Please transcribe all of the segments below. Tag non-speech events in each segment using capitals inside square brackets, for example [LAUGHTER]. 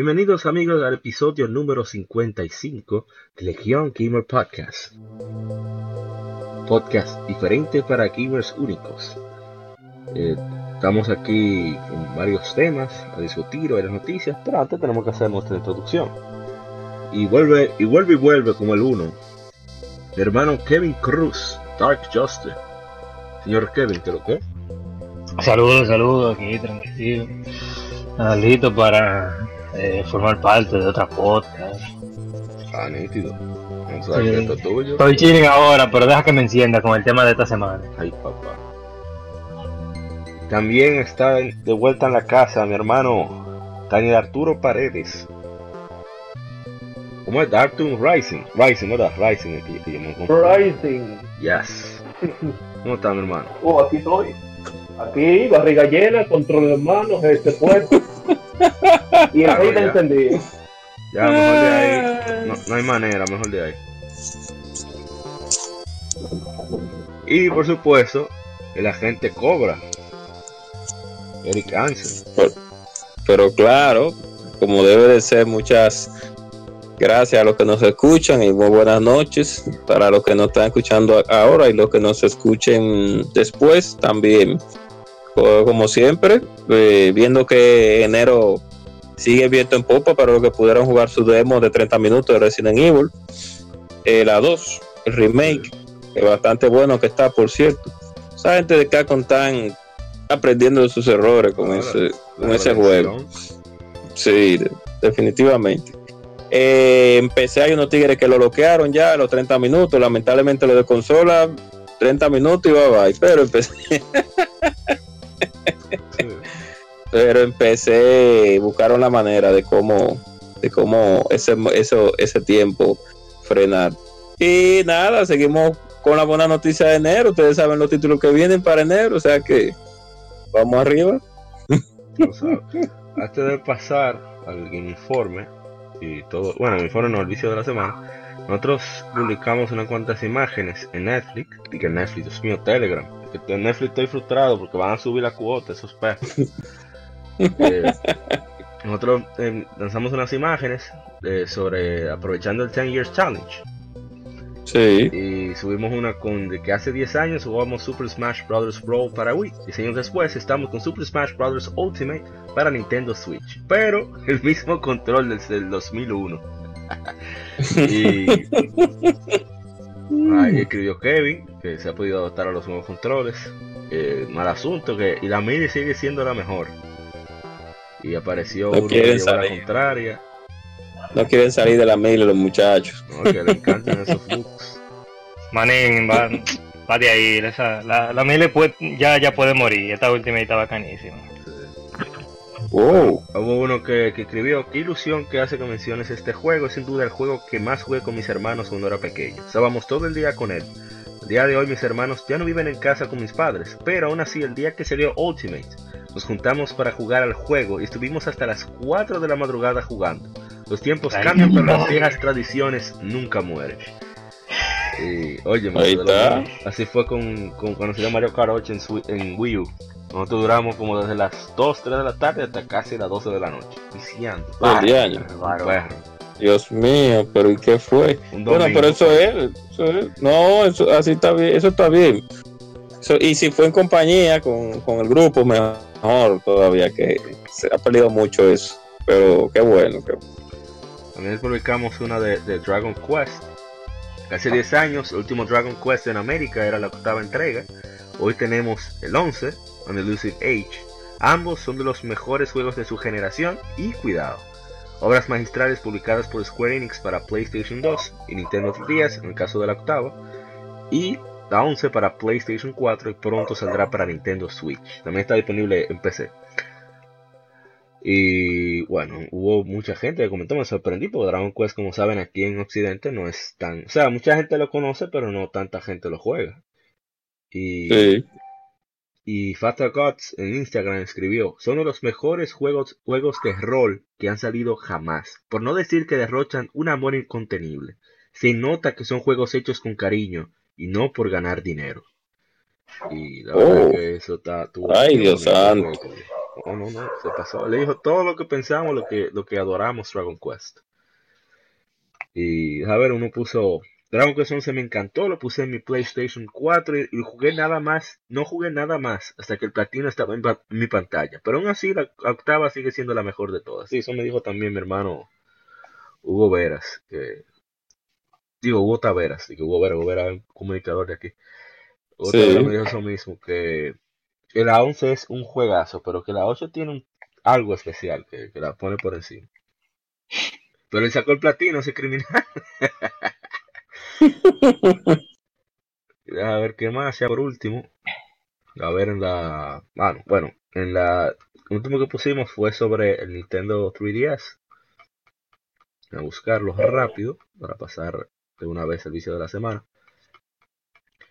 Bienvenidos amigos al episodio número 55 de Legion Gamer Podcast. Podcast diferente para gamers únicos. Eh, estamos aquí con varios temas a discutir, varias noticias, pero antes tenemos que hacer nuestra introducción. Y vuelve y vuelve y vuelve como el uno. Mi hermano Kevin Cruz, Dark Justice. Señor Kevin, ¿qué lo que? Saludos, saludos, aquí tranquilo. Listo para eh, formar parte de otra podcast. Ah, nítido. Tuyo. Estoy chilling ahora, pero deja que me encienda con el tema de esta semana. Ay, papá. También está de vuelta en la casa mi hermano Daniel Arturo Paredes. ¿Cómo es? Darktoon Rising. Rising, ¿verdad? Rising. Aquí, aquí, Rising. Yes. ¿Cómo está mi hermano? Oh, aquí estoy. Aquí, barriga llena, control de manos, este puesto. y el ahí te entendí. Ya, mejor de ahí. No, hay manera, mejor de ahí. Y por supuesto, el agente cobra. Eric. Pero, claro, como debe de ser, muchas gracias a los que nos escuchan y muy buenas noches para los que nos están escuchando ahora y los que nos escuchen después también. Como siempre, eh, viendo que enero sigue viento en popa para los que pudieron jugar su demo de 30 minutos de Resident Evil. Eh, la 2, el remake, que bastante bueno que está, por cierto. Esa gente de Capcom están aprendiendo de sus errores con ese, con ese juego. Sí, definitivamente. Eh, empecé hay unos tigres que lo bloquearon ya a los 30 minutos. Lamentablemente lo de consola, 30 minutos y bye bye. Pero empecé. [LAUGHS] pero empecé, buscaron la manera de cómo, de cómo ese, eso, ese tiempo frenar. Y nada, seguimos con la buena noticia de enero. Ustedes saben los títulos que vienen para enero, o sea que vamos arriba. antes de pasar al informe y todo, bueno, el informe no, el vicio de la semana, nosotros publicamos unas cuantas imágenes en Netflix, y que Netflix, Dios mío, Telegram, en Netflix estoy frustrado porque van a subir la cuota esos perros. Eh, nosotros eh, lanzamos unas imágenes eh, sobre aprovechando el 10 Years Challenge. Sí. Y subimos una con de que hace 10 años jugamos Super Smash Bros. Brawl para Wii. Y años después estamos con Super Smash Bros. Ultimate para Nintendo Switch. Pero [LAUGHS] el mismo control desde el 2001. y ahí escribió Kevin que se ha podido adaptar a los nuevos controles. mal asunto que y la MIDI sigue siendo la mejor y apareció no uno quieren la contraria. No quieren salir de la mail los muchachos. No, que le encantan esos [LAUGHS] bugs. Manín, va, va de ahí. Esa, la, la mail ya, ya puede morir. Esta última está bacanísima. Wow. Hubo uno que, que, escribió, qué ilusión que hace que menciones este juego, es sin duda el juego que más jugué con mis hermanos cuando era pequeño. Estábamos todo el día con él. El día de hoy mis hermanos ya no viven en casa con mis padres, pero aún así el día que salió Ultimate, nos juntamos para jugar al juego y estuvimos hasta las 4 de la madrugada jugando. Los tiempos cambian, pero las viejas tradiciones nunca mueren. Y, oye, así fue con, con, salió Mario Kart 8 en, Wii U. Nosotros duramos como desde las 2, 3 de la tarde hasta casi las 12 de la noche, viciando. Dios mío, pero ¿y qué fue? Bueno, pero eso es, eso es, no, eso así está bien, eso está bien. y si fue en compañía con, con el grupo, mejor mejor todavía, que se ha perdido mucho eso. Pero qué bueno. También publicamos una de, Dragon Quest. Hace 10 años, el último Dragon Quest en América era la octava entrega. Hoy tenemos el 11, On Elusive Age. Ambos son de los mejores juegos de su generación y cuidado. Obras magistrales publicadas por Square Enix para PlayStation 2 y Nintendo 3DS en el caso de la octava. Y la 11 para PlayStation 4 y pronto saldrá para Nintendo Switch. También está disponible en PC. Y bueno, hubo mucha gente que comentó, me sorprendí porque Dragon Quest, como saben, aquí en Occidente no es tan... O sea, mucha gente lo conoce, pero no tanta gente lo juega. Y, Sí. y Fatal Gods en Instagram escribió, son uno de los mejores juegos, juegos de rol que han salido jamás. Por no decir que derrochan un amor incontenible. Se nota que son juegos hechos con cariño y no por ganar dinero. Y la verdad Oh. que eso está... tuvo- Ay, Dios santo. No, no, no, se pasó. Le dijo todo lo que pensamos, lo que, lo que adoramos Dragon Quest. Y a ver, uno puso Dragon Quest 11 me encantó, lo puse en mi PlayStation 4 y, y jugué nada más, no jugué nada más hasta que el platino estaba en, pa- en mi pantalla. Pero aún así la octava sigue siendo la mejor de todas. Sí, eso me dijo también mi hermano Hugo Veras, que digo Hugo Taveras, que Hugo Veras, Hugo Veras es un comunicador de aquí. Hugo Sí. Taveras me dijo eso mismo, que, que la 11 es un juegazo, pero que la 8 tiene un- algo especial, que, que la pone por encima. Pero él sacó el platino, ese criminal. [LAUGHS] A ver qué más, ya por último. A ver en la. Bueno, bueno, en la. El último que pusimos fue sobre el Nintendo 3DS. A buscarlo rápido para pasar de una vez el vicio de la semana.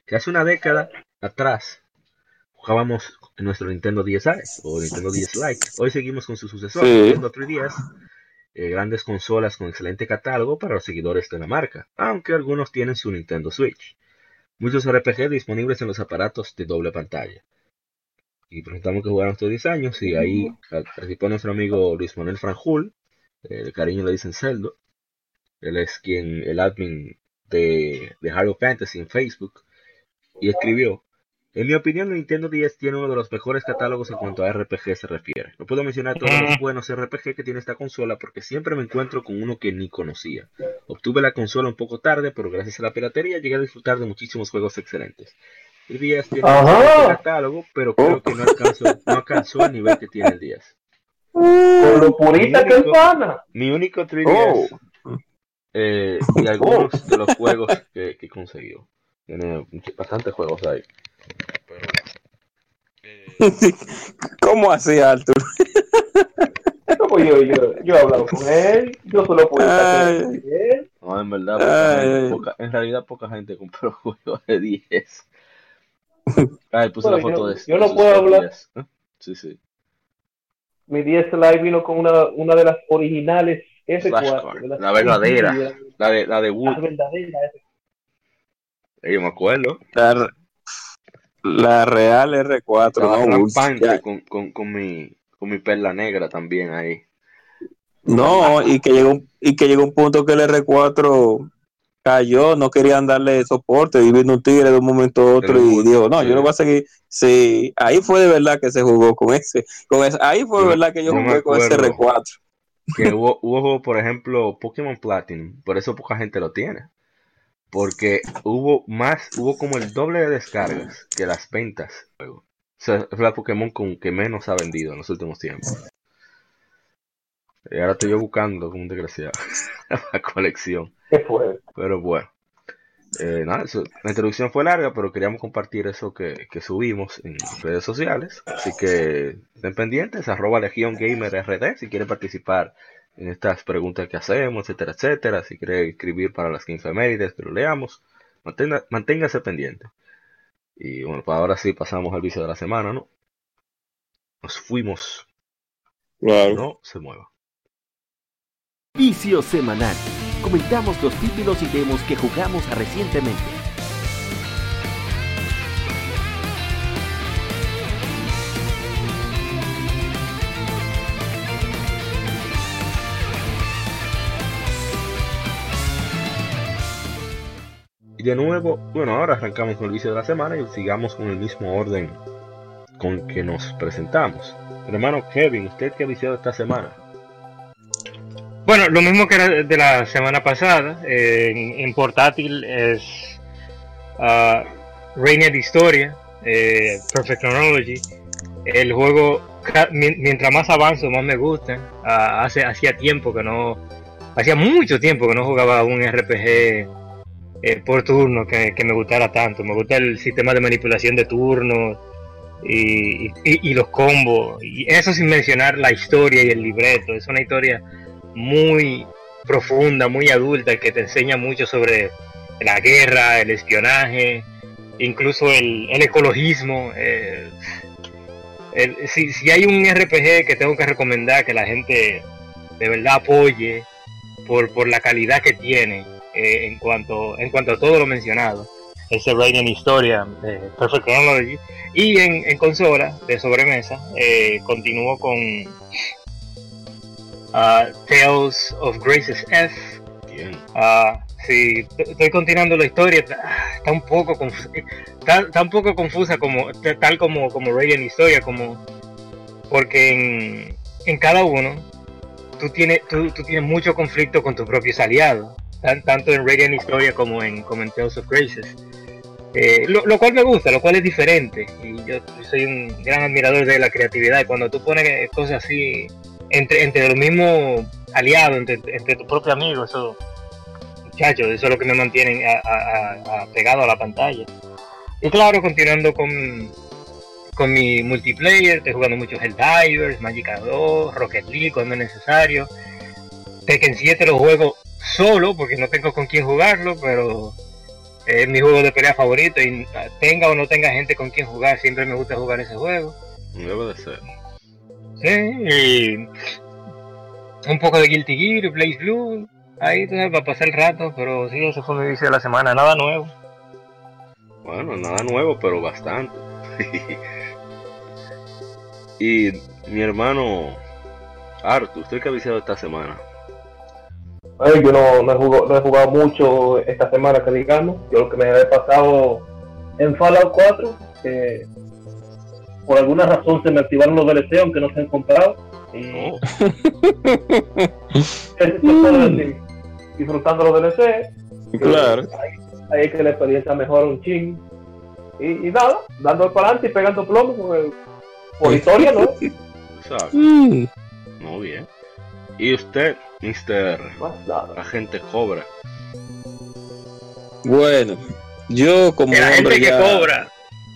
Que hace una década atrás jugábamos en nuestro Nintendo 10i o Nintendo 10 Lite. Hoy seguimos con su sucesor, Sí. Nintendo 3DS. eh, grandes consolas con excelente catálogo para los seguidores de la marca, aunque algunos tienen su Nintendo Switch. Muchos RPG disponibles en los aparatos de doble pantalla. Y presentamos que jugaron estos 10 años y ahí participó nuestro amigo Luis Manuel Franjul, eh, de cariño le dicen Celdo. Él es quien, el admin de, de Halo Fantasy en Facebook, y escribió, en mi opinión, Nintendo 10 tiene uno de los mejores catálogos en cuanto a RPG se refiere. No puedo mencionar todos los buenos RPG que tiene esta consola porque siempre me encuentro con uno que ni conocía. Obtuve la consola un poco tarde, pero gracias a la piratería llegué a disfrutar de muchísimos juegos excelentes. El 10 tiene un excelente catálogo, pero creo que no alcanzó, no alcanzó el nivel que tiene el 10. Por lo purita que es pana. Mi único 3DS Oh. Eh, y [LAUGHS] algunos de los juegos que, que consiguió. Tiene bastantes juegos ahí. Pero, [LAUGHS] eh, ¿Cómo así, Arthur? No, pues yo, yo, yo he hablado con él. Yo solo purita que es él. no, en verdad, poca poca- en realidad poca gente compró [LAUGHS] juegos de 10. Ay, puse la Bueno, foto yo- de yo no puedo hablar. 10. ¿eh? Sí, sí. Mi 10 Lite vino con una, una de las originales S4. Flashcard, de las- la verdadera. La de, la de La Wood, verdadera S4. eh, yo me acuerdo. La, la Real R4, Estaba no, con, con, con, mi, con mi perla negra también ahí. No, y que llegó un- y que llegó un punto que el R4 cayó, no querían darle soporte, y vino un tigre de un momento a otro y dijo, no, yo no voy a seguir. Sí, ahí fue de verdad que se jugó con ese, con ese ahí fue de verdad que yo jugué con ese acuerdo. R4. Que hubo, hubo por ejemplo, Pokémon Platinum, por eso poca gente lo tiene. Porque hubo más, hubo como el doble de descargas que las ventas. O sea, es la Pokémon con que menos ha vendido en los últimos tiempos. Y ahora estoy yo buscando como un desgraciado [LAUGHS] la colección. ¿Qué? Pero bueno. Eh, nada, eso- la introducción fue larga, pero queríamos compartir eso que, que subimos en redes sociales. Así que estén pendientes, arroba Legión Gamer RD si quieren participar en estas preguntas que hacemos, etcétera, etcétera. Si quieren escribir para las 15 efemérides, que lo leamos. Mantenga, manténgase pendiente. Y bueno, pues ahora sí pasamos al vicio de la semana, ¿no? Nos fuimos. Claro. No se mueva. Vicio semanal. Comentamos los títulos y demos que jugamos recientemente. Y de nuevo, bueno, ahora arrancamos con el vicio de la semana y sigamos con el mismo orden con que nos presentamos. Hermano Kevin, ¿usted qué ha viciado esta semana? Bueno, lo mismo que era de la semana pasada, en, portátil es ah, Reina de Historia, eh, Perfect Chronology. El juego, mientras más avanzo, más me gusta. Ah, hace, hacía tiempo que no, hacía mucho tiempo que no jugaba un RPG eh, por turno que, que me gustara tanto. Me gusta el sistema de manipulación de turnos, y los combos. Y eso sin mencionar la historia y el libreto. Es una historia muy profunda, muy adulta, que te enseña mucho sobre la guerra, el espionaje, incluso el, el ecologismo. eh, el- si, si hay un RPG que tengo que recomendar que la gente de verdad apoye por, por la calidad que tiene eh, en cuanto en cuanto a todo lo mencionado, ese Radiant Historia de Perfect Chronology y en, en consola de sobremesa eh, continúo con ah, Tales of Graces F Bien. Ah, sí, estoy continuando la historia. ah, Está un poco conf- está, está un poco confusa como tal como como Radiant Historia, como porque en, en cada uno tú tienes tú, tú tienes mucho conflicto con tus propios aliados, tan- tanto en Radiant Historia como en como en Tales of Graces. Eh, lo, lo cual me gusta, lo cual es diferente. Y yo soy un gran admirador de la creatividad. Y cuando tú pones cosas así entre, entre los mismos aliados, entre, entre tus propios amigos, eso, muchachos, eso es lo que me mantienen a- pegado a la pantalla. Y claro, continuando con, con mi multiplayer, estoy jugando mucho Helldivers, Magic 2, Rocket League cuando es necesario. Tekken 7 lo juego solo porque no tengo con quién jugarlo, pero es mi juego de pelea favorito y tenga o no tenga gente con quien jugar, siempre me gusta jugar ese juego. Debe de ser. Sí, y un poco de Guilty Gear, Blaze Blue, ahí tú sabes, para pasar el rato, pero sí, ese fue mi vicio de la semana, nada nuevo. Bueno, nada nuevo, pero bastante. [LAUGHS] y mi hermano Arthur, ¿usted qué ha viciado esta semana? Ay, yo no, no, he jugado, no he jugado mucho esta semana, que digamos. Yo lo que me he pasado en Fallout 4, que por alguna razón se me activaron los DLC, aunque no se han comprado. Y Oh, disfrutando los DLC. Claro. Ahí es que la experiencia mejora un ching. Y, y nada, dando para adelante y pegando plomo. por historia, ¿no? exacto. Mm, Muy bien. ¿Y usted, Mr. Más nada. Agente Cobra? Bueno, yo como gente hombre que ya- cobra.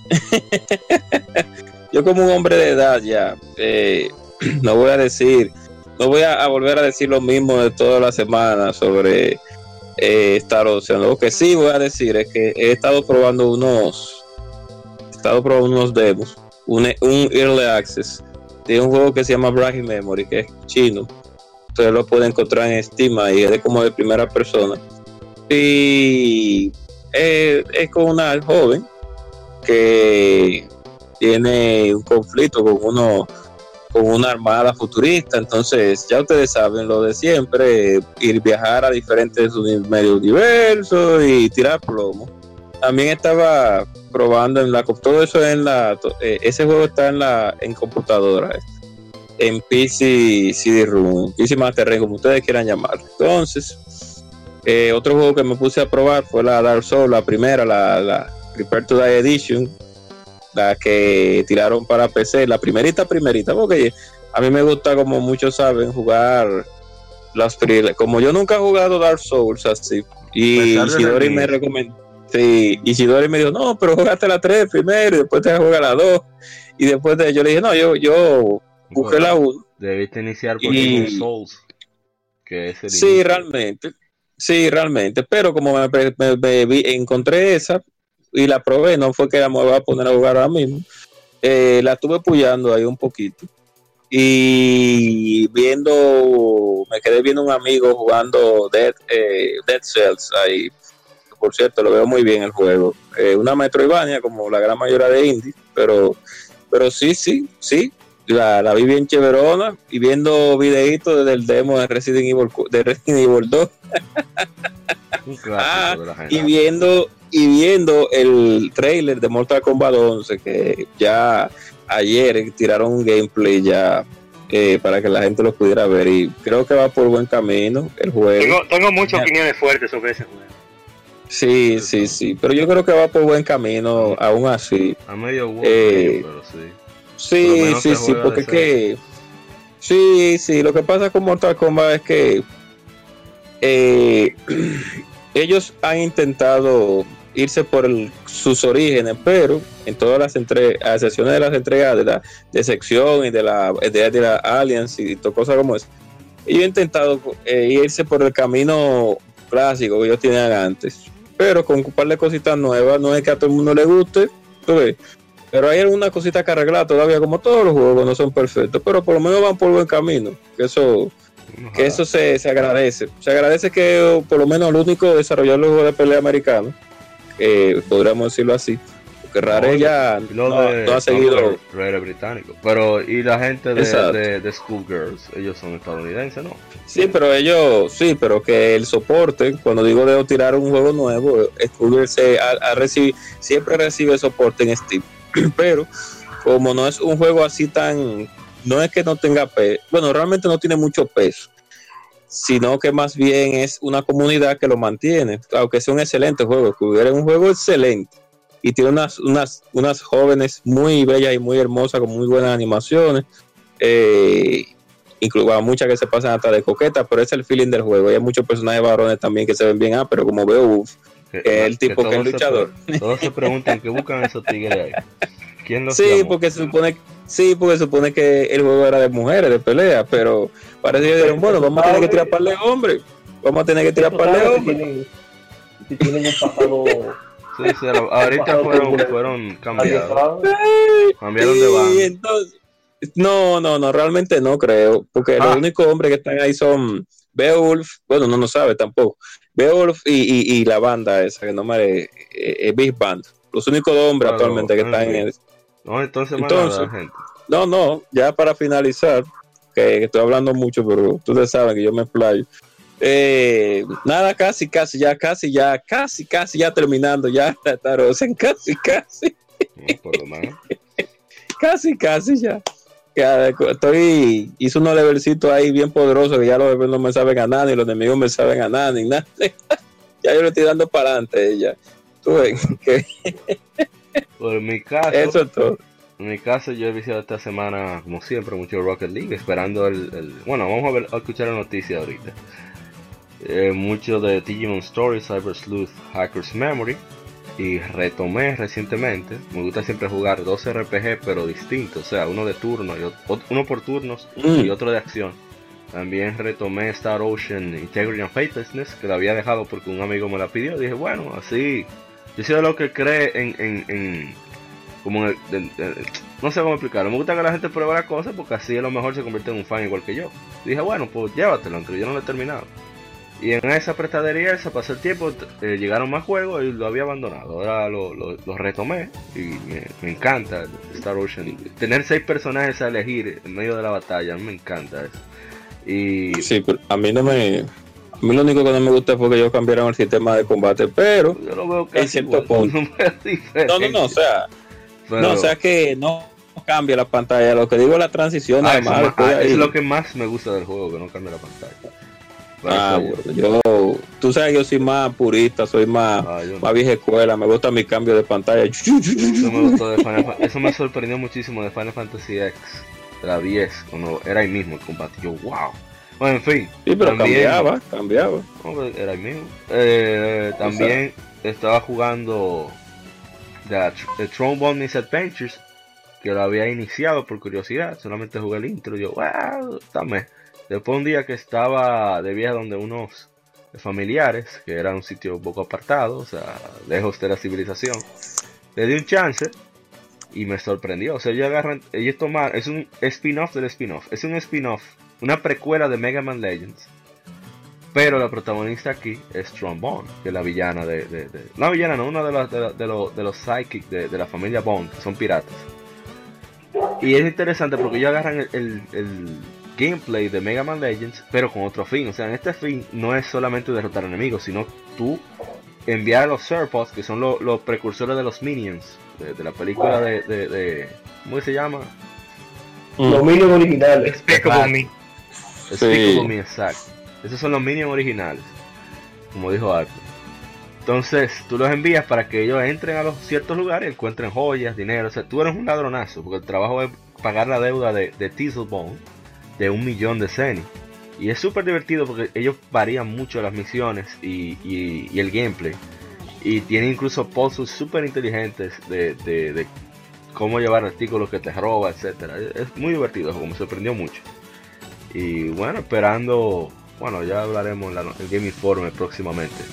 [LAUGHS] yo como un hombre de edad ya, eh, [CLEARS THROAT] no voy a decir, no voy a, volver a decir lo mismo de toda la semana sobre eh, Star Ocean. Lo que sí voy a decir es que he estado probando unos, he estado probando unos demos, un, early access de un juego que se llama Bragi Memory, que es chino. Ustedes lo pueden encontrar en Steam y es como de primera persona. Y eh, es con una joven que tiene un conflicto con uno con una armada futurista. Entonces ya ustedes saben lo de siempre ir viajar a diferentes medios diversos y tirar plomo. También estaba probando en la todo eso en la eh, ese juego está en la en computadora en PC CD-ROOM PC Master Race como ustedes quieran llamarlo. Entonces eh, otro juego que me puse a probar fue la Dark Souls la primera la, la Prepare to Die Edition la que tiraron para PC, la primerita, primerita, porque a mí me gusta, como muchos saben, jugar las como yo nunca he jugado Dark Souls así, y Isidori el me recomendó, sí, Isidori me dijo, no, pero jugaste la 3 primero, y después te jugar la 2, y después de, yo le dije, no, yo, yo busqué la 1, Debiste iniciar por Y- Souls. Que es el Sí, inicio. realmente. Sí, realmente. Pero como me, me- me vi- encontré esa y la probé, no fue que la me voy a poner a jugar ahora mismo. Eh, la estuve puyando ahí un poquito. Y viendo, me quedé viendo un amigo jugando Dead, eh, Dead Cells ahí. Por cierto, lo veo muy bien el juego. Eh, una Metroidvania como la gran mayoría de indies, pero, pero sí, sí, sí. La, la vi bien chéverona y viendo videitos del demo de Resident Evil, de Resident Evil 2 Un clásico Ah, y viendo y viendo el trailer de Mortal Kombat 11 que ya ayer tiraron un gameplay ya eh, para que la gente lo pudiera ver y creo que va por buen camino el juego. Tengo, tengo muchas Ya. opiniones fuertes sobre ese juego. Sí, sí, sí, pero yo creo que va por buen camino aún así. A medio huevo, Eh, pero sí. Sí, sí, sí, porque que sí, sí, lo que pasa con Mortal Kombat es que eh, [CLEARS THROAT] ellos han intentado irse por el- sus orígenes, pero en todas las entre, a excepciones de las entregas de la de sección y de la de, de la Alliance y to- cosas como eso, ellos han intentado eh, irse por el camino clásico que ellos tenían antes, pero con un par de cositas nuevas, no es que a todo el mundo le guste, tú ves, pero hay algunas cositas que arreglar todavía, como todos los juegos no son perfectos, pero por lo menos van por buen camino, que eso que eso se, se agradece. Se agradece que por lo menos el único desarrollador de juegos de pelea americano, eh, podríamos decirlo así, porque Rare ya no, de- no ha seguido. Rare británico. Pero, y la gente de, de, de Schoolgirls, ellos son estadounidenses, ¿no? Sí, pero ellos, sí, pero que el soporte, cuando digo de tirar un juego nuevo, se ha, ha recibi- siempre recibe soporte en Steam. [CLEARS THROAT] Pero como no es un juego así tan, no es que no tenga peso, bueno, realmente no tiene mucho peso, sino que más bien es una comunidad que lo mantiene, aunque sea un excelente juego. Es un juego excelente y tiene unas, unas, unas jóvenes muy bellas y muy hermosas con muy buenas animaciones. Eh, incluso muchas que se pasan hasta de coqueta, pero es el feeling del juego. Y hay muchos personajes varones también que se ven bien, ah, pero como veo, uf, Que, el tipo que es se luchador. todos se preguntan qué buscan esos tigres ahí. ¿Quién los sí, llamó? porque se supone, sí, porque se supone que el juego era de mujeres, de pelea, pero parece que dijeron, bueno, vamos a tener que tirar par de hombres, vamos a tener que tirar Tú par de sabes si hombres. tienen, si tienen un pasado [LAUGHS] Sí, sí, ahorita fueron, fueron cambiados. Cambiaron de Sí, banda. entonces, no, no, no, realmente no creo, porque Ah. los únicos hombres que están ahí son Beowulf, bueno, no no sabe tampoco, Beowulf y, y, y la banda esa, que no me eh, eh, Big Band, los únicos dos hombres Claro, actualmente que están en el... No, entonces, Entonces, nada, gente. No, no, ya para finalizar, que, estoy hablando mucho, pero ustedes saben que yo me explayo. Eh, nada, casi, casi, ya, casi, ya, casi, casi, ya terminando, ya, [LAUGHS] Tarosen, casi, casi, No, por lo menos. casi, casi, ya. Ya, Estoy, hice unos levelcitos ahí bien poderosos que ya los bebés no me saben ganar, ni los enemigos me saben ganar, ni nada. [LAUGHS] ya yo le estoy dando para adelante, ya. Tú ves, [LAUGHS] que En mi caso, eso es todo. en mi caso yo he visitado esta semana, como siempre, mucho Rocket League, esperando el, el- bueno, vamos a ver, a escuchar la noticia ahorita. Eh, mucho de Digimon Story, Cyber Sleuth, Hackers Memory. Y retomé recientemente. Me gusta siempre jugar dos RPG, pero distintos. O sea, uno de turno, y ot- uno por turnos y Mm, otro de acción. También retomé Star Ocean Integrity and Faithlessness, que la había dejado porque un amigo me la pidió. Dije, bueno, así. Yo soy de lo que cree en. en, en- como en el- no sé cómo explicarlo. Me gusta que la gente pruebe las cosas porque así a lo mejor se convierte en un fan igual que yo. Dije, bueno, pues llévatelo, aunque yo no lo he terminado. Y en esa prestadería, esa pasó el tiempo, eh, llegaron más juegos y lo había abandonado. Ahora lo, lo- retomé y me, me encanta Star Ocean. Tener seis personajes a elegir en medio de la batalla, a mí me encanta eso. Y Sí, pero a mí no me... A mí lo único que no me gusta fue que ellos cambiaron el sistema de combate, pero... yo lo veo casi cierto igual, punto. [LAUGHS] no. No, no, o sea, Pero- no, o sea que no cambia la pantalla, lo que digo es la transición, Ah, además, ah, es lo que más me gusta del juego, que no cambia la pantalla. Ah, bueno, yo, tú sabes yo soy más purista, soy más, ah, yo no. más vieja escuela, me gusta mi cambio de pantalla. Eso me gustó de Final Eso me sorprendió muchísimo de Final Fantasy X, de la 10, cuando era ahí mismo el combate. Yo, wow. Bueno, en fin. Sí, pero también- cambiaba, cambiaba. no, pues, era ahí mismo. Eh, también estaba jugando The, The Throne Bonus Adventures, que lo había iniciado por curiosidad. Solamente jugué el intro. Y yo, wow, dame. Después un día que estaba de viaje donde unos familiares, que era un sitio un poco apartado, o sea, lejos de la civilización, le di un chance y me sorprendió. O sea, ellos agarran, ellos toman, es un spin-off del spin-off, es un spin-off, una precuela de Mega Man Legends. Pero la protagonista aquí es Trombone, que es la villana de, de, de- no villana, no, una de, las de, la- de los, de los psychics de, de la familia Bond, que son piratas. Y es interesante porque ellos agarran el, el- el gameplay de Mega Man Legends, pero con otro fin. O sea, en este fin no es solamente derrotar enemigos, sino tú enviar a los Serpods, que son lo- los precursores de los Minions, de, de la película de, de, de- ¿Cómo se llama? Los minions originales. Despicable Me. Despicable Me, exacto. Esos son los Minions originales, como dijo Arthur. Entonces, tú los envías para que ellos entren a los ciertos lugares encuentren joyas, dinero. O sea, tú eres un ladronazo, porque el trabajo es pagar la deuda de, de Teaselbone de un millón de Zenny. Y es súper divertido porque ellos varían mucho las misiones y, el gameplay. Y tiene incluso posts súper inteligentes de, de, de, cómo llevar artículos que te roba, etcétera. Es muy divertido, como me sorprendió mucho. Y bueno, esperando, bueno, ya hablaremos en el Game Informe próximamente.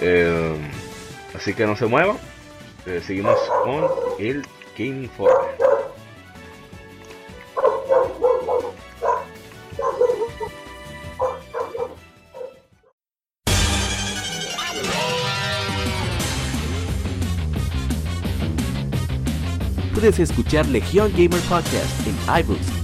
Eh, así que no se muevan. Eh, seguimos con el Game Informe. Puedes escuchar Legion Gamer Podcast en iBooks,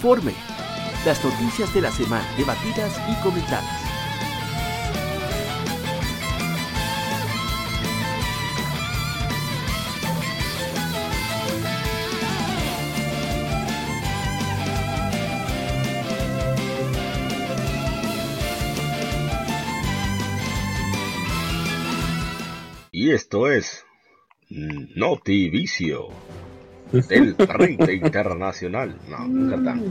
Informe. Las noticias de la semana debatidas y comentadas. Y esto es Notivicio del 30 internacional. No, nunca tanto.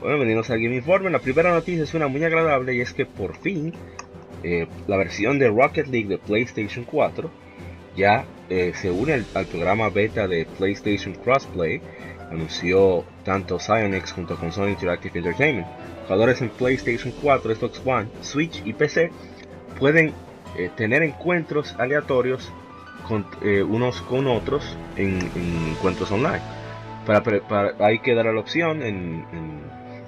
Bueno, bienvenidos a Game Informe. La primera noticia es una muy agradable y es que por fin eh, la versión de Rocket League de PlayStation 4 ya eh, se une al, al, programa beta de PlayStation Crossplay. Anunció tanto Psyonix junto con Sony Interactive Entertainment. Jugadores en PlayStation 4, Xbox One, Switch y PC pueden eh, tener encuentros aleatorios con, eh, unos con otros en, en encuentros online. Para, para, hay que dar la opción en,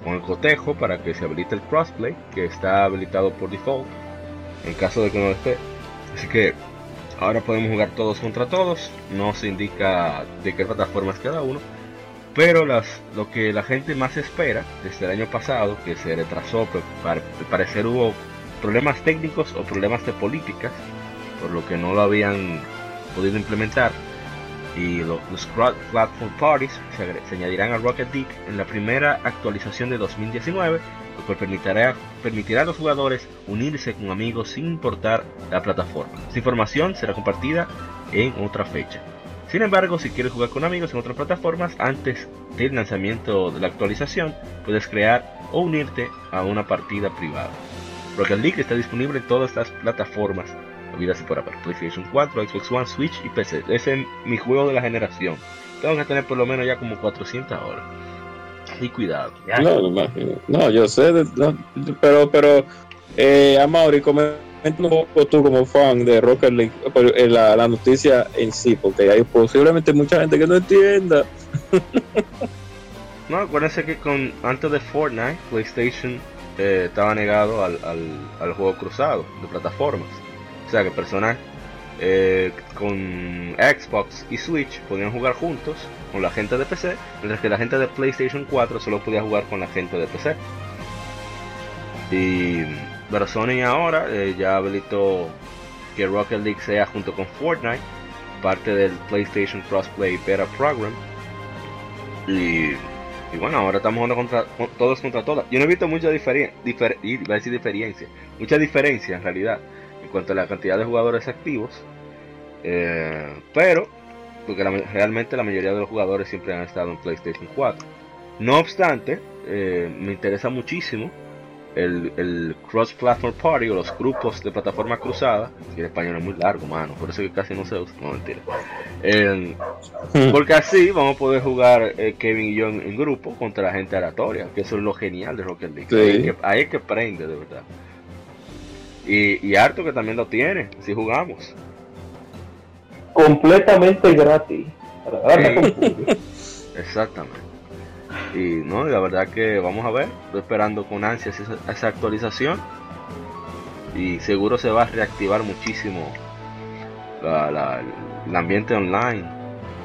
con el cotejo para que se habilite el crossplay, que está habilitado por default, en caso de que no esté. Así que ahora podemos jugar todos contra todos, no se indica de qué plataformas cada uno, pero las, lo que la gente más espera desde el año pasado, que se retrasó, pues, al parecer hubo problemas técnicos o problemas de políticas, por lo que no lo habían podido implementar y lo, los cross platform parties se, añadirán a Rocket League en la primera actualización de 2019, lo cual permitirá, permitirá a los jugadores unirse con amigos sin importar la plataforma. Esta información será compartida en otra fecha. Sin embargo, si quieres jugar con amigos en otras plataformas antes del lanzamiento de la actualización, puedes crear o unirte a una partida privada. Rocket League está disponible en todas estas plataformas habidas y por haber. PlayStation 4, Xbox One, Switch y PC. Ese es mi juego de la generación. Tengo que tener por lo menos ya como 400 horas. Y cuidado. Ya. No, no, yo sé, no, pero, pero, eh, Amaury, comenta un poco tú como fan de Rocket League, la, la noticia en sí, porque hay posiblemente mucha gente que no entienda. [LAUGHS] no, acuérdense que con antes de Fortnite, PlayStation eh, estaba negado al, al, al juego cruzado de plataformas. O sea que personas eh, con Xbox y Switch podían jugar juntos con la gente de PC, mientras que la gente de PlayStation 4 solo podía jugar con la gente de PC. Y pero Sony ahora eh, ya habilitó que Rocket League sea junto con Fortnite parte del PlayStation Crossplay Beta Program. Y, y bueno, ahora estamos jugando contra, con, todos contra todas. Yo no he visto mucha diferencia, difer, a decir diferencia, mucha diferencia en realidad en cuanto a la cantidad de jugadores activos. Eh, pero, porque la, realmente la mayoría de los jugadores siempre han estado en PlayStation 4. No obstante, eh, me interesa muchísimo el, el Cross Platform Party o los grupos de plataforma cruzada. Que en español es muy largo, mano, por eso que casi no se usa. No, mentira. Eh, porque así vamos a poder jugar eh, Kevin y yo en, en, grupo contra la gente aleatoria, que eso es lo genial de Rocket League. Sí. Ahí, que, ahí es que prende, de verdad. Y, y, harto que también lo tiene, si jugamos. completamente gratis. [LAUGHS] Exactamente. Y no, la verdad que vamos a ver, estoy esperando con ansias esa, esa actualización. Y seguro se va a reactivar muchísimo la- la- el ambiente online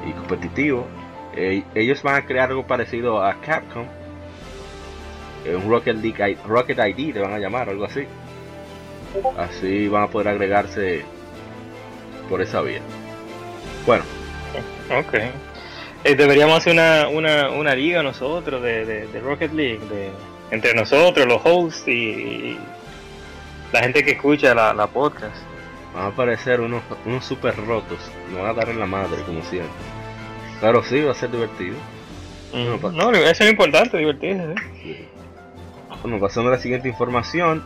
y competitivo. Eh, ellos van a crear algo parecido a Capcom. Eh, un Rocket League Rocket ID le van a llamar, algo así. Así van a poder agregarse por esa vía. Bueno, Ok. Eh, deberíamos hacer una, una, una liga nosotros de, de, de Rocket League, de, entre nosotros, los hosts y, y la gente que escucha la, la podcast. van a aparecer unos, unos super rotos. Nos van a dar en la madre, como siempre. Pero sí, va a ser divertido. No, pa- No, eso es importante, divertirse. ¿eh? Bueno, pasando a la siguiente información,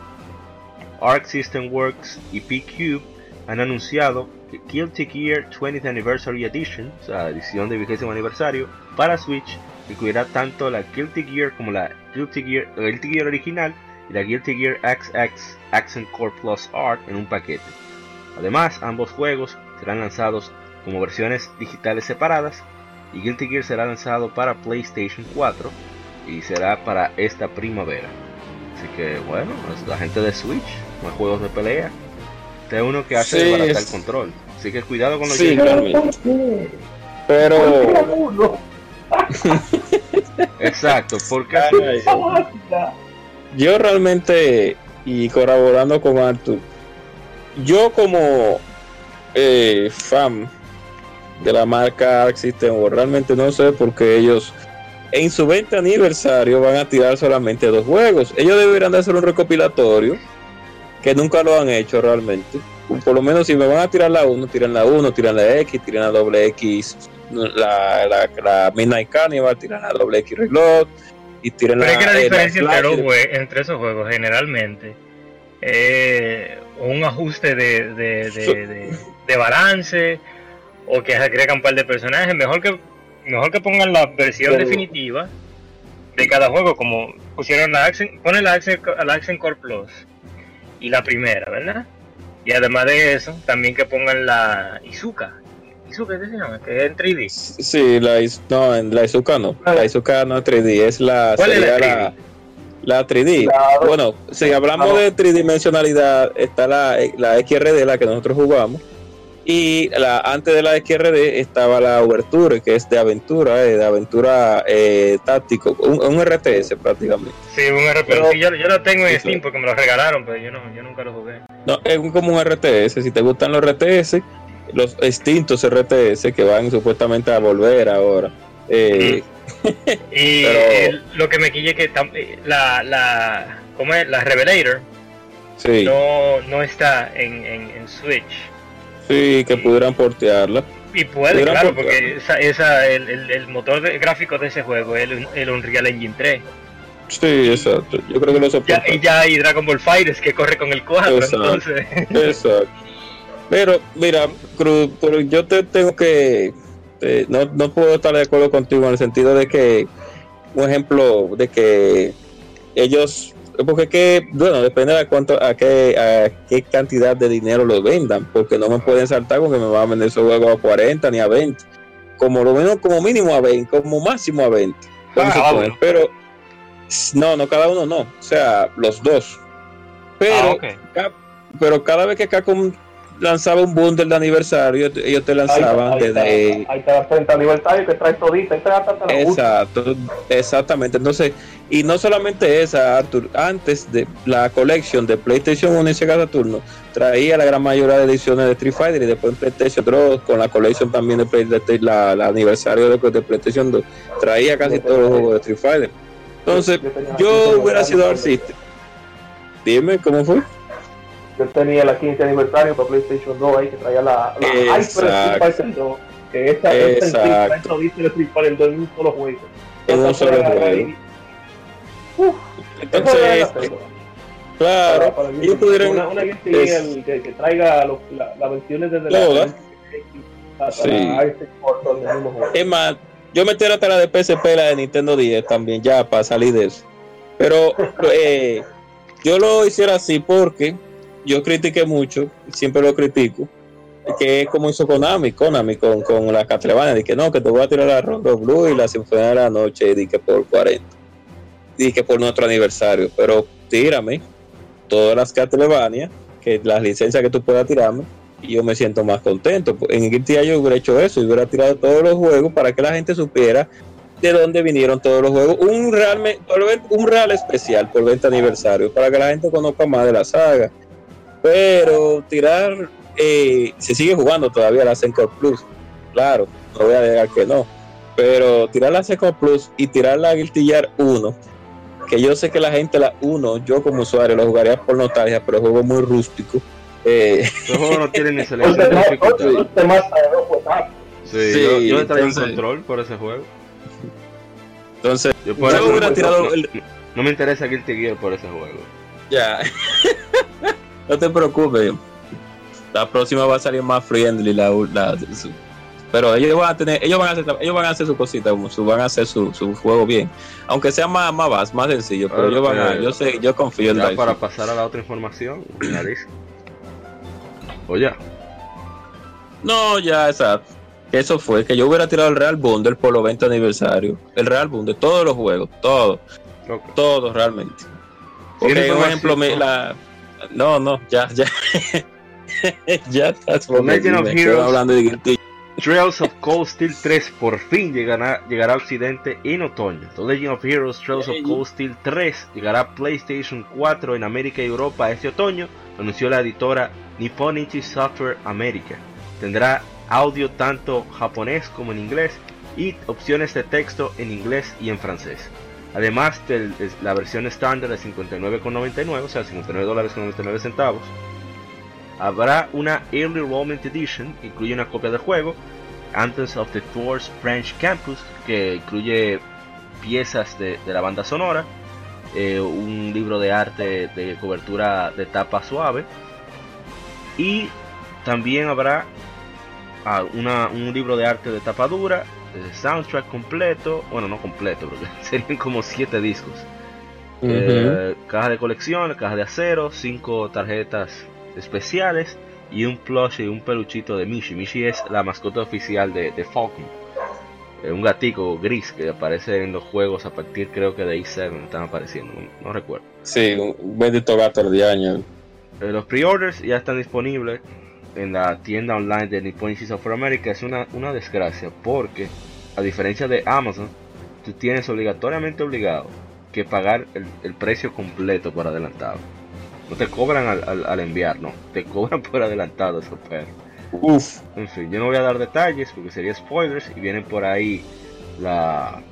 Arc System Works y P-Cube han anunciado que Guilty Gear 20th Anniversary Edition, o sea, edición de vigésimo aniversario, para Switch, incluirá tanto la Guilty Gear como la Guilty Gear, Guilty Gear original y la Guilty Gear XX Accent Core Plus Art en un paquete. Además, ambos juegos serán lanzados como versiones digitales separadas y Guilty Gear será lanzado para PlayStation 4 y será para esta primavera. Así que bueno, la gente de Switch, más juegos de pelea. Este es uno que hace Sí, desbaratar es- el control. Así que cuidado con los Sí. Pero [LAUGHS] ¿Por qué uno? Exacto, porque yo realmente, y colaborando con Arthur, yo como eh, fan de la marca Arc System realmente no sé por qué ellos en su 20 aniversario van a tirar solamente dos juegos. Ellos deberían de hacer un recopilatorio que nunca lo han hecho realmente. Por lo menos si me van a tirar la 1, tiran la 1, tiran la X, tiran la doble X, la, la, la Midnight Carnival, tiran la doble X Reload y tiran Pero la, es que la eh, diferencia entre, los esos juegos generalmente es un ajuste de, de, de, de- de balance o que agregan un par de personajes. Mejor que mejor que pongan la versión Pero- definitiva de cada juego, como pusieron la Accent, ponen la Accent, la Accent Core Plus y la primera, ¿verdad? Y además de eso, también que pongan la Izuka. Izuka, ¿qué se llama? Que es en 3D. Sí, la, no, en la Izuka no. La Izuka no es 3D, es la, ¿Cuál es la sería 3D? la 3D. Claro. Bueno, si hablamos Claro. de tridimensionalidad, está la, la XRD, la que nosotros jugamos. Y la, antes de la XRD estaba la Overture, que es de aventura, eh, de aventura eh, táctico, un, un RTS prácticamente. Sí, un. Pero- Sí, yo, yo lo tengo en Sí, Steam porque me lo regalaron, pero yo, no, yo nunca lo jugué. No, es un- como un RTS. Si te gustan los RTS, los extintos RTS que van supuestamente a volver ahora. Eh, [LAUGHS] Y Pero- el- lo que me quille es que la, la, ¿cómo es? La Revelator sí, no, no está en, en, en Switch. Sí, que pudieran portearla. Y puede, claro, por- porque esa, esa, el, el, el motor de, gráfico de ese juego es el, el Unreal Engine 3. Sí, exacto. Yo creo que lo Ya, soporta. y ya hay Dragon Ball Fighters que corre con el 4, Exacto. entonces. Exacto. Pero, mira, Cruz, pero yo te tengo que. eh, no, no puedo estar de acuerdo contigo en el sentido de que, un ejemplo, de que ellos. Porque es que, bueno, depende de cuánto, a qué, a qué cantidad de dinero lo vendan, porque no me pueden saltar con que me van a vender esos juegos a 40 ni a 20. Como lo menos, como mínimo a 20, como máximo a 20. Vamos Ah, bueno. Pero, no, no, cada uno no. O sea, los dos. Pero, Ah. Cap- pero cada vez que Capcom lanzaba un bundle de aniversario, ellos te lanzaban ahí, está, desde... ahí está el 30 aniversario que trae todita. Ahí hasta la. Exacto, exactamente. Entonces, y no solamente esa, Arthur, antes de la collection de PlayStation 1 y Sega Saturno, traía la gran mayoría de ediciones de Street Fighter y después en PlayStation 2, con la collection también de Play- de- la, la aniversario de, de PlayStation 2, traía casi todos los juegos de Street Fighter. Entonces, Yo la yo 15 hubiera sido artista. Dime, ¿cómo fue? Yo tenía la 15 aniversario para PlayStation 2 ahí que traía la, la Hyper Street Exacto. Fighter 2. Que sí Exacto. trae todita el Street Fighter 2 en un solo juego. Un Entonces, solo juego. Uf, Entonces, hacerlo. claro, ellos pudieran... una, una es- que, que traiga los- la- las versiones desde Todas. la hasta Sí. la. Es más, yo metí hasta la de PSP la de Nintendo 10 también, ya para salir de eso. Pero [LAUGHS] eh, yo lo hiciera así porque yo critiqué mucho, siempre lo critico, que es como hizo Konami, Konami con, con la Castlevania, de que no, que te voy a tirar la Rondo Blue y la Sinfonía de la Noche, y que por 40, y que por nuestro aniversario, pero tírame todas las Castlevania, que las licencias que tú puedas tirarme, y yo me siento más contento. En Guilty yo hubiera hecho eso, hubiera tirado todos los juegos para que la gente supiera de dónde vinieron todos los juegos. Un real, un real especial por 20 aniversario, para que la gente conozca más de la saga. Pero tirar, eh, se sigue jugando todavía la Sencore Plus, claro, no voy a negar que no. Pero tirar la Sencore Plus y tirar la Guilty Gear 1, que yo sé que la gente la 1, yo como usuario lo jugaría por nostalgia, pero es juego muy rústico. Eh. Los juegos no tienen ni [LAUGHS] selección de dificultad. Sí, sí, yo, yo entraría en control por ese juego. Entonces, yo, hubiera tirado el... no, me interesa Guilty Gear por ese juego. Ya. No te preocupes. La próxima va a salir más friendly la, la su, pero ellos van a tener, ellos van a hacer, ellos van a hacer su cosita, su, van a hacer su, su, juego bien, aunque sea más más, más sencillo, pero ellos van a, yo sé, yo confío en Para pasar a la otra información, o ya. No, ya, exacto. Eso fue que yo hubiera tirado el Real Bundle por los 20 aniversarios. El Real Bundle, todos los juegos, todos. Todos realmente. Porque, por ejemplo, me, la... no, no, ya, ya. [LAUGHS] ya estás Legend of Heroes, hablando de Trails of Cold Steel 3 por fin llegará, llegará a Occidente en otoño. The Legend of Heroes Trails of Cold Steel 3 llegará a PlayStation 4 en América y Europa este otoño, anunció la editora Nipponichi Software America. Tendrá audio tanto japonés como en inglés y opciones de texto en inglés y en francés. Además de la versión estándar de 59,99, o sea, 59 dólares con 99 centavos, habrá una Early Enrollment Edition que incluye una copia del juego, Anthems of the Force French Campus, que incluye piezas de, la banda sonora, eh, un libro de arte de cobertura de tapa suave, y también habrá un libro de arte de tapadura, soundtrack completo, bueno, no completo, porque [LAUGHS] serían como 7 discos. Eh, caja de colección, caja de acero, 5 tarjetas especiales y un plush y un peluchito de Mishi. Mishi es la mascota oficial de, de Falcon. Eh, un gatico gris que aparece en los juegos a partir creo que de E7 están apareciendo, no, recuerdo. Sí, un bendito gato de año. Eh, los pre-orders ya están disponibles en la tienda online de Nippon Software America es una, una desgracia porque a diferencia de Amazon tú tienes obligatoriamente obligado que pagar el, precio completo por adelantado. No te cobran al, al, enviar no te cobran [LAUGHS] por adelantado eso pero Uf. en fin yo no voy a dar detalles porque sería spoilers y vienen por ahí la,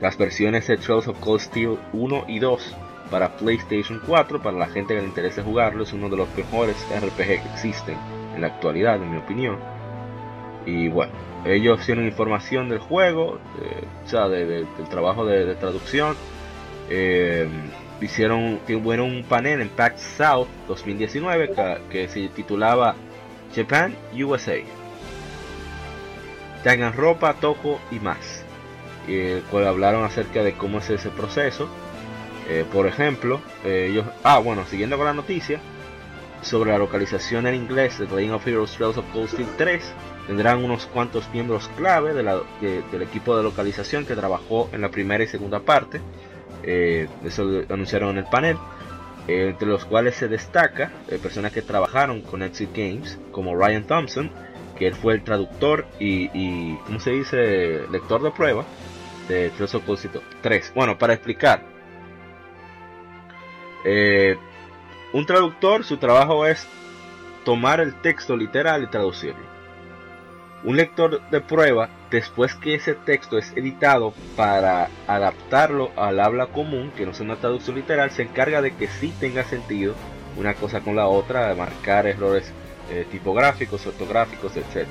las versiones de Trails of Cold Steel 1 y 2 para PlayStation 4, para la gente que le interese jugarlo, es uno de los mejores RPG que existen en la actualidad, en mi opinión. Y bueno, ellos tienen información del juego, eh, o sea, del trabajo de, traducción. Eh, hicieron, tuvieron un panel en PAX South 2019 que, se titulaba Japan USA. Tengan ropa, toco y más. Y cual hablaron acerca de cómo es ese proceso eh, por ejemplo, eh, ellos, ah, bueno, siguiendo con la noticia, sobre la localización en inglés de Legend of Heroes Trails of Cold Steel 3, tendrán unos cuantos miembros clave del equipo de localización que trabajó en la primera y segunda parte. Eh, eso anunciaron en el panel. entre los cuales se destaca personas que trabajaron con Exit Games, como Ryan Thompson, que él fue el traductor y, y ¿cómo se dice? lector de prueba de Trails of Cold Steel 3. Bueno, para explicar, eh, un traductor, su trabajo es tomar el texto literal y traducirlo. Un lector de prueba, después que ese texto es editado para adaptarlo al habla común, que no sea una traducción literal, se encarga de que sí tenga sentido una cosa con la otra, de marcar errores eh, tipográficos, ortográficos, etc.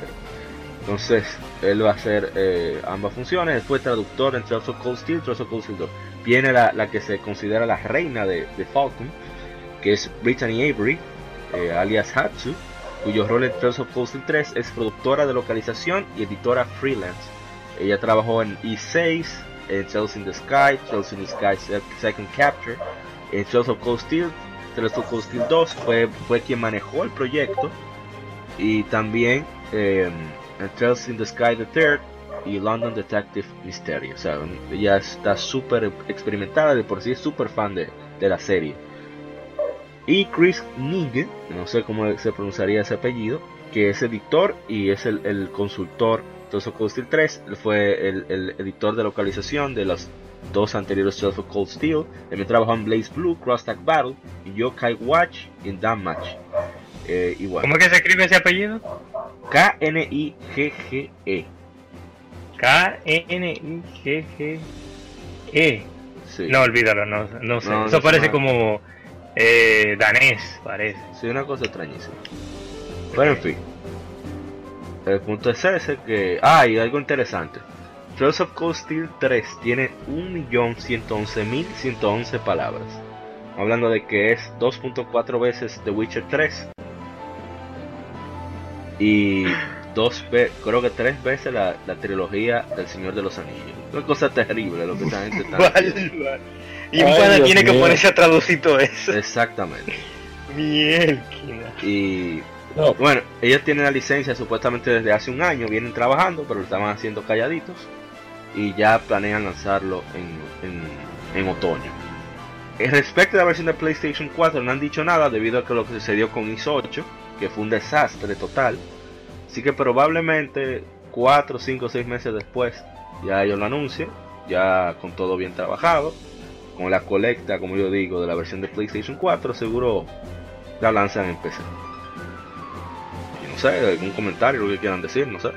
Entonces, él va a hacer eh, ambas funciones. Después, traductor en of Cold Steel, of Cold Steel 2 viene la, que se considera la reina de, Falcon, que es Brittany Avery, eh, alias Hatsu, cuyo rol en Trails of Cold 3 es productora de localización y editora freelance. Ella trabajó en E6, en Trails in the Sky, Trails in the Sky Second Capture, en Trails of Cold Steel, Trails of Cold Steel 2 fue, fue quien manejó el proyecto Y también eh, Trails in the Sky the Third y London Detective Mystery. O sea, ella está súper experimentada, de por sí es súper fan de, de la serie. Y Chris Nig, no sé cómo se pronunciaría ese apellido, que es editor y es el, el consultor of Cold Steel 3, fue el, el, editor de localización de los dos anteriores Tales of Cold Steel, también trabajó en Blaze Blue, Cross Tag Battle y Yokai Watch y Damn Match. Eh, igual. ¿Cómo que se escribe ese apellido? K-N-I-G-G-E. K-N-I-G-G-E. Sí. No, olvídalo, no, no sé. No, Eso no parece como eh, danés, parece. Sí, una cosa extrañísima. Pero en fin. El punto es ese que... Ah, y algo interesante. Trails of Cold Steel 3 tiene 1.111.111 palabras. Hablando de que es 2.4 veces The Witcher 3. Y dos creo que tres veces la, la, trilogía del Señor de los Anillos. Una cosa terrible lo que esta gente [LAUGHS] está haciendo. Y Ay, tiene que ponerse a traducir todo eso. Exactamente. [LAUGHS] Mielquina. Y no. bueno, ellos tienen la licencia supuestamente desde hace un año, vienen trabajando, pero lo estaban haciendo calladitos. Y ya planean lanzarlo en, en, en otoño. Respecto a la versión de PlayStation 4 no han dicho nada debido a que lo que sucedió con ISO 8, que fue un desastre total. Así que probablemente 4, 5, 6 meses después ya ellos lo anuncien, ya con todo bien trabajado, con la colecta, como yo digo, de la versión de PlayStation 4, seguro la lanzan en PC. Y no sé, algún comentario, lo que quieran decir, no sé.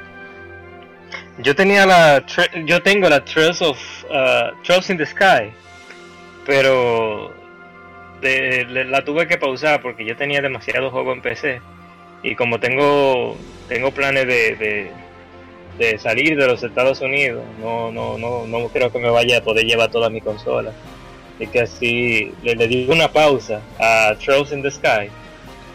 Yo tenía la, yo tengo la Trails of, uh, Trails in the Sky, pero la tuve que pausar porque yo tenía demasiado juego en PC y como tengo tengo planes de, de, salir de los Estados Unidos. No, no, no, no creo que me vaya a poder llevar toda mi consola. Y que así le, le di una pausa a Trails in the Sky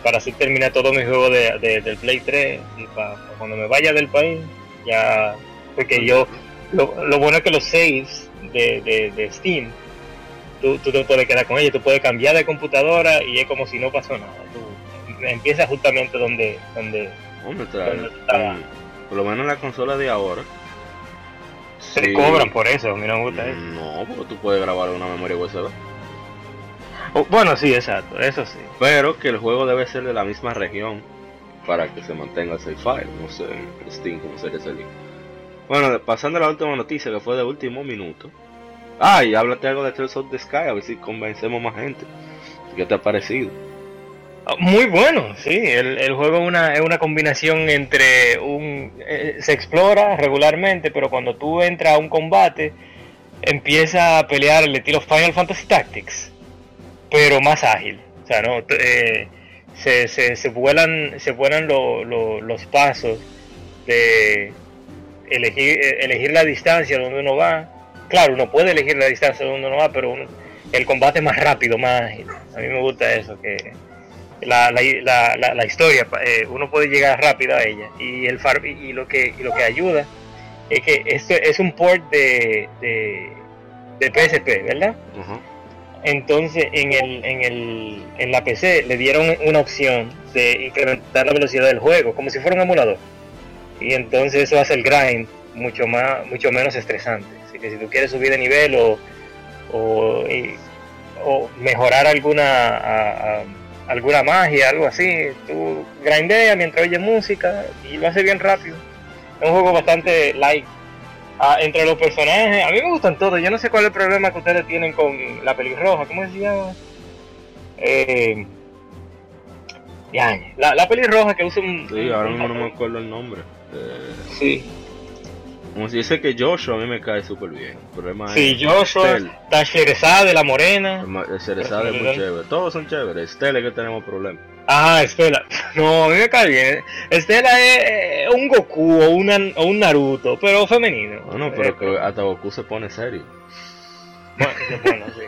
para así terminar todo mi juego de, de del Play 3 y para, para, cuando me vaya del país ya porque yo lo, lo bueno es que los saves de, de, Steam tú, tú te puedes quedar con ellos tú puedes cambiar de computadora y es como si no pasó nada. Tú, empieza justamente donde donde, Hombre, por lo menos la consola de ahora. Se sí. cobran por eso a mí no me gusta eso. No porque tú puedes grabar una memoria USB oh, bueno sí exacto eso sí. Pero que el juego debe ser de la misma región para que se mantenga el save file no sé en Steam como sería ese link. Bueno pasando a la última noticia que fue de último minuto. Ah y háblate algo de Trails of the Sky a ver si convencemos más gente. ¿qué te ha parecido? Muy bueno, sí. El, el juego es una, es una combinación entre un... Eh, se explora regularmente, pero cuando tú entras a un combate, empieza a pelear el estilo Final Fantasy Tactics, pero más ágil. O sea, ¿no? Eh, se, se, se, vuelan, se vuelan lo, lo, los pasos de elegir, elegir la distancia donde uno va. Claro, uno puede elegir la distancia donde uno va, pero uno, el combate es más rápido, más ágil. A mí me gusta eso, que la, la, la, la historia, eh, uno puede llegar rápido a ella. Y, el far, y, lo, que, y lo que ayuda es que esto es un port de, de, de PSP, ¿verdad? Uh -huh. Entonces en, el, en, el, en la PC le dieron una opción de incrementar la velocidad del juego, como si fuera un emulador. Y entonces eso hace el grind mucho, más, mucho menos estresante. Así que si tú quieres subir de nivel o, o, y, o mejorar alguna... A, a, alguna magia, algo así. Tú grindeas mientras oyes música y lo hace bien rápido. Es un juego bastante light. Ah, entre los personajes, a mí me gustan todos. Yo no sé cuál es el problema que ustedes tienen con la pelirroja. ¿Cómo se llama? Eh, la, la pelirroja que usa un. Sí, ahora mismo no me acuerdo el nombre. Eh, sí. Como si dice que Joshua a mí me cae súper bien. El problema sí, es Joshua, está Sherezade, la morena. Sherezade es muy chévere. Todos son chéveres. Estela es que tenemos problemas. Ah, Estela. [LAUGHS] No, a mí me cae bien. Estela es un Goku o, una, o un Naruto, pero femenino. No, no, pero que hasta Goku se pone serio. Bueno, se pone así.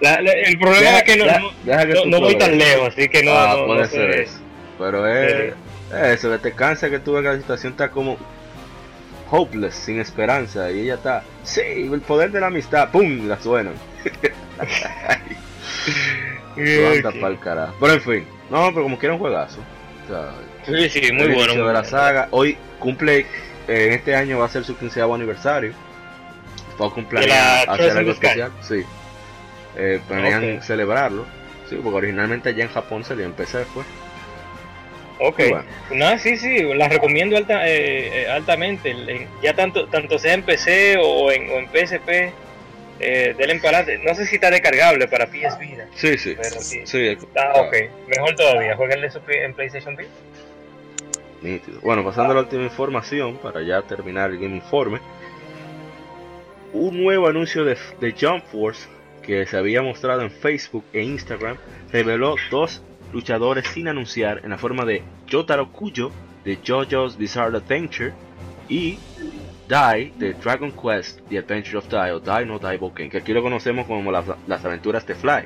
La, la, el problema deja, es que no, deja, deja que no, no voy tan lejos, así que no. Ah, no, puede no ser eso. Pero es. Eso, que te cansa que tú en la situación está como hopeless, sin esperanza, y ella está, sí, el poder de la amistad, ¡pum! la suenan. [LAUGHS] Anda pa'l carajo. Pero en fin, no, pero como quiera un juegazo. O sea, Sí, sí, muy el bueno. muy de la saga. Hoy cumple, eh, en este año va a ser su 15 aniversario. Fue a cumpleaños, ¿De la hacer algo especial. Sí. Eh, planean celebrarlo. Sí, porque originalmente allá en Japón salió en PC, fue. Ok. Bueno. No, sí, sí, la recomiendo alta, eh, eh, altamente. Ya tanto tanto sea en PC o en, o en PSP, eh, pa'lante. No sé si está descargable para PS Vita. Sí, sí. Pero sí. Sí, Está ok. Mejor todavía. Jueguenle en PlayStation Vita. Nítido. Bueno, pasando a la última información, para ya terminar el Game Informe. Un nuevo anuncio de, de Jump Force que se había mostrado en Facebook e Instagram reveló dos luchadores sin anunciar en la forma de Jotaro Kujo de JoJo's Bizarre Adventure y Dai de Dragon Quest The Adventure of Dai o Dai no Dai Boken, que aquí lo conocemos como las, las aventuras de Fly.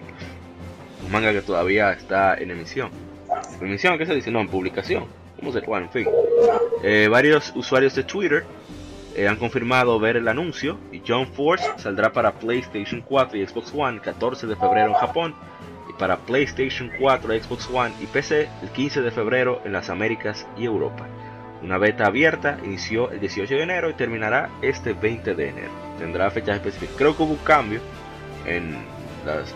Un manga que todavía está en emisión. ¿En emisión? ¿Qué se dice? No, en publicación. ¿Cómo se Bueno, en fin. Eh, varios usuarios de Twitter eh, han confirmado ver el anuncio y John Force saldrá para PlayStation 4 y Xbox One el 14 de febrero en Japón para PlayStation 4, Xbox One y PC el 15 de febrero en las Américas y Europa. Una beta abierta inició el 18 de enero y terminará este 20 de enero. Tendrá fechas específicas. Creo que hubo un cambio en,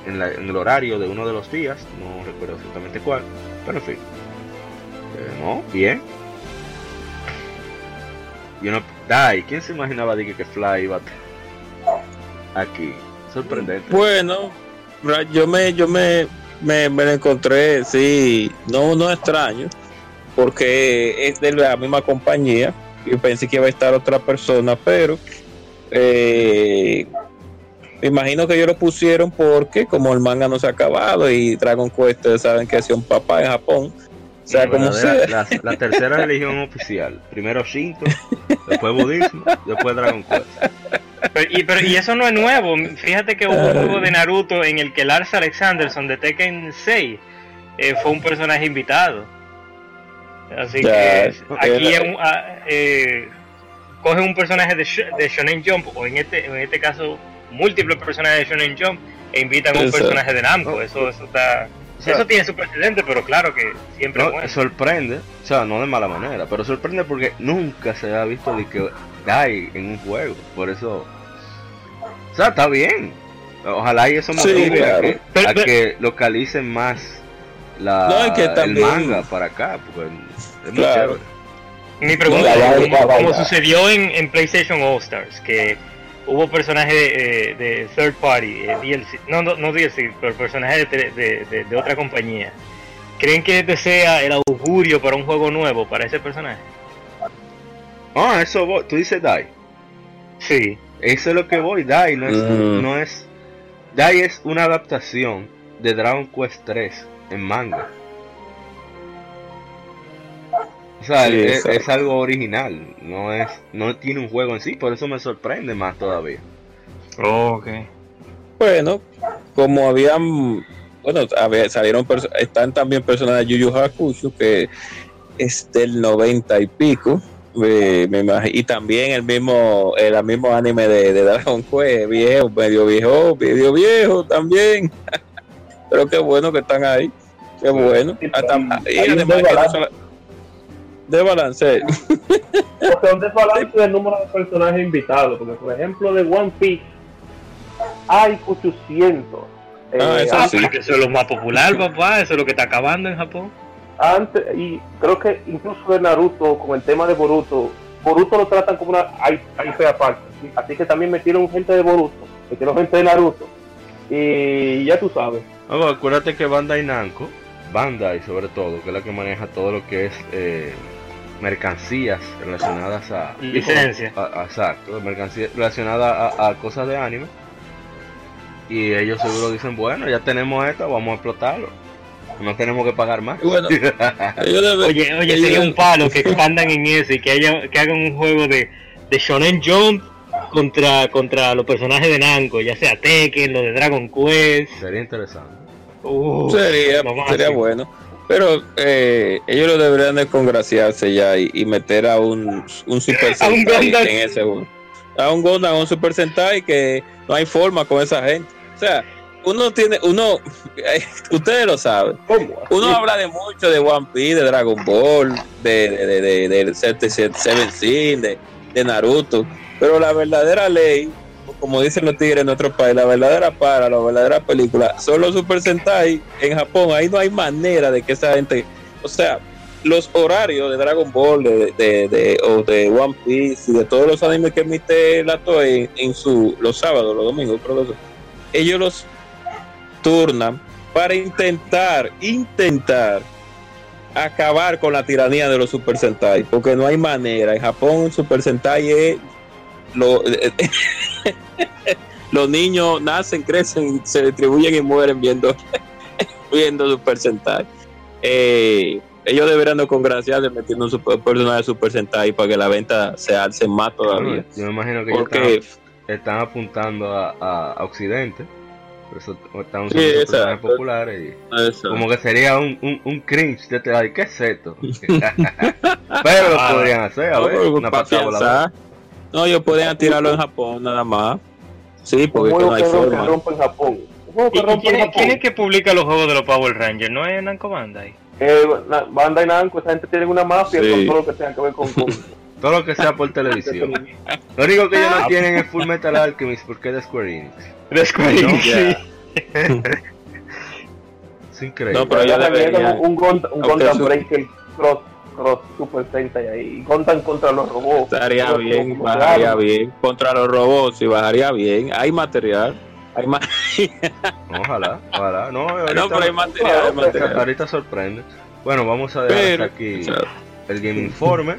el horario de uno de los días, no recuerdo exactamente cuál, pero en fin. Eh, no, bien. Y uno, Dai, ¿quién se imaginaba de que, que Fly iba aquí? Sorprendente. Bueno, yo me, yo me, me, me lo encontré, sí, no, no extraño, porque es de la misma compañía. Yo pensé que iba a estar otra persona, pero eh, me imagino que ellos lo pusieron porque como el manga no se ha acabado y Dragon Quest saben que hacía un papá en Japón, o sea, como sea. la, la tercera [LAUGHS] religión oficial. Primero Shinto, después budismo, después Dragon Quest. Pero, [LAUGHS] y, pero, y eso no es nuevo. Fíjate que hubo un juego de Naruto en el que Lars Alexanderson de Tekken 6 eh, fue un personaje invitado. Así que ok, aquí es un- ah, eh, coge un personaje de, Sh- de Shonen Jump, o en este, en este caso múltiples personajes de Shonen Jump, e invitan a un personaje de Namco. Eso, eso está. O sea, Eso tiene su precedente, pero claro que siempre es no, bueno. sorprende, o sea, no de mala manera, pero sorprende porque nunca se ha visto de que Dai en un juego. Por eso, o sea, está bien. Ojalá y eso Sí, motive a, claro. que, Pero- a pero- que localicen más la, No, es que el manga para acá, porque es muy Claro. chévere. Mi pregunta No, es, como, sucedió en, en PlayStation All Stars, que hubo personajes de, eh, de third party, eh, DLC, no, no, no DLC, pero personajes de, de, de- de otra compañía. ¿Creen que este sea el augurio para un juego nuevo para ese personaje? Ah, eso. Tú dices Dai. Sí. Eso es lo que voy. Dai no es, Mm. no es. Dai es una adaptación de Dragon Quest 3 en manga. O sea, Sí, es, algo original. No es, no tiene un juego en sí. Por eso me sorprende más todavía. ok. Bueno, como habían, bueno, había- salieron, están también personajes de Yu Yu Hakusho que es del 90 y pico, eh, me y también el mismo, el mismo anime de, de Dragon Quest, viejo, medio viejo, medio viejo también. [LAUGHS] Pero qué bueno que están ahí, qué bueno. Sí, Hasta- hay- y además sola- desbalance. [LAUGHS] O sea, un desbalance del número de personajes invitados. Porque, por ejemplo, de One Piece hay 800. Ah, Eh, eso Ah, sí. pero que eso es lo más popular, papá. Eso es lo que está acabando en Japón. Antes y creo que incluso de Naruto con el tema de Boruto Boruto lo tratan como una IP aparte ¿sí? así que también metieron gente de Boruto metieron gente de Naruto y ya tú sabes bueno, acuérdate que Bandai Namco, Bandai sobre todo, que es la que maneja todo lo que es eh, mercancías relacionadas a Licencia. exacto, mercancías relacionadas a, a cosas de anime. Y ellos seguro dicen, bueno, ya tenemos esto, vamos a explotarlo. No tenemos que pagar más. Bueno, [LAUGHS] Oye, oye, sería deben- un palo que expandan en eso y que, haya, que hagan un juego de, de Shonen Jump contra, contra los personajes de Namco, ya sea Tekken, los de Dragon Quest. Sería interesante. Uf, sería, sería bueno. Pero eh, ellos lo deberían de congraciarse ya y, y meter a un, un Super [LAUGHS] A un Sentai en ese juego. A un Gundam, a un Super Sentai que no hay forma con esa gente. O sea, uno tiene, uno, [LAUGHS] ustedes lo saben. Uno habla de mucho de One Piece, de Dragon Ball, de, de, de, de, Seven Sin, de, de Naruto, pero la verdadera ley, como dicen los tigres en nuestro país, la verdadera para, la verdadera película, son los Super Sentai en Japón. Ahí no hay manera de que esa gente, o sea, los horarios de Dragon Ball, de, de, o de One Piece y de todos los animes que emite la Toei en, su, los sábados, los domingos, ellos los turnan para intentar, intentar acabar con la tiranía de los Super Sentai, porque no hay manera. En Japón, Super Sentai es lo, [LAUGHS] los niños nacen, crecen, se distribuyen y mueren viendo, [LAUGHS] viendo Super Sentai. Eh, ellos deberían no congraciarse metiendo un super, personaje de Super Sentai para que la venta se alce más todavía. Yo me imagino que Porque, están, apuntando a, Occidente. Por eso están usando sí, personajes populares. Y como que sería un, un, un cringe de te ¿qué es esto? [LAUGHS] Pero lo podrían hacer, a ver, una pasada No, ellos podrían tirarlo en Japón nada más. Sí, porque no hay forma. en Japón. ¿Y, quién, es, que publica los juegos de los Power Rangers? ¿No es Namco Bandai? Eh, Bandai Namco, esa gente tiene una mafia con todo lo que tenga que ver con... [LAUGHS] todo lo que sea por televisión. Lo único que ellos no tienen es Full Metal Alchemist porque es de Square Enix. De Square Enix, sí. [LAUGHS] es increíble. No, pero ya debería... Un, un, un Gundam Breaker Cross Cross Super Sentai ahí. Contan contra los robots. Estaría bien, bajaría bien. Contra los robots, y bajaría bien. Hay material. Hay [LAUGHS] ojalá, ojalá. No, no pero hay material, hay material. Ahorita sorprende. Bueno, vamos a dejar aquí el Game Informe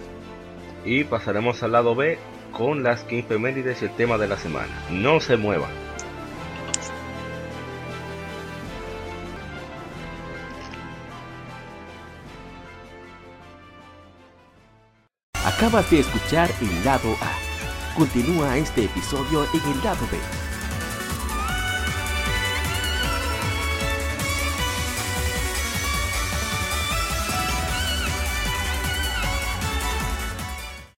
y pasaremos al lado B con las 15 medidas y el tema de la semana. No se muevan. Acabas de escuchar el lado A. Continúa este episodio en el lado B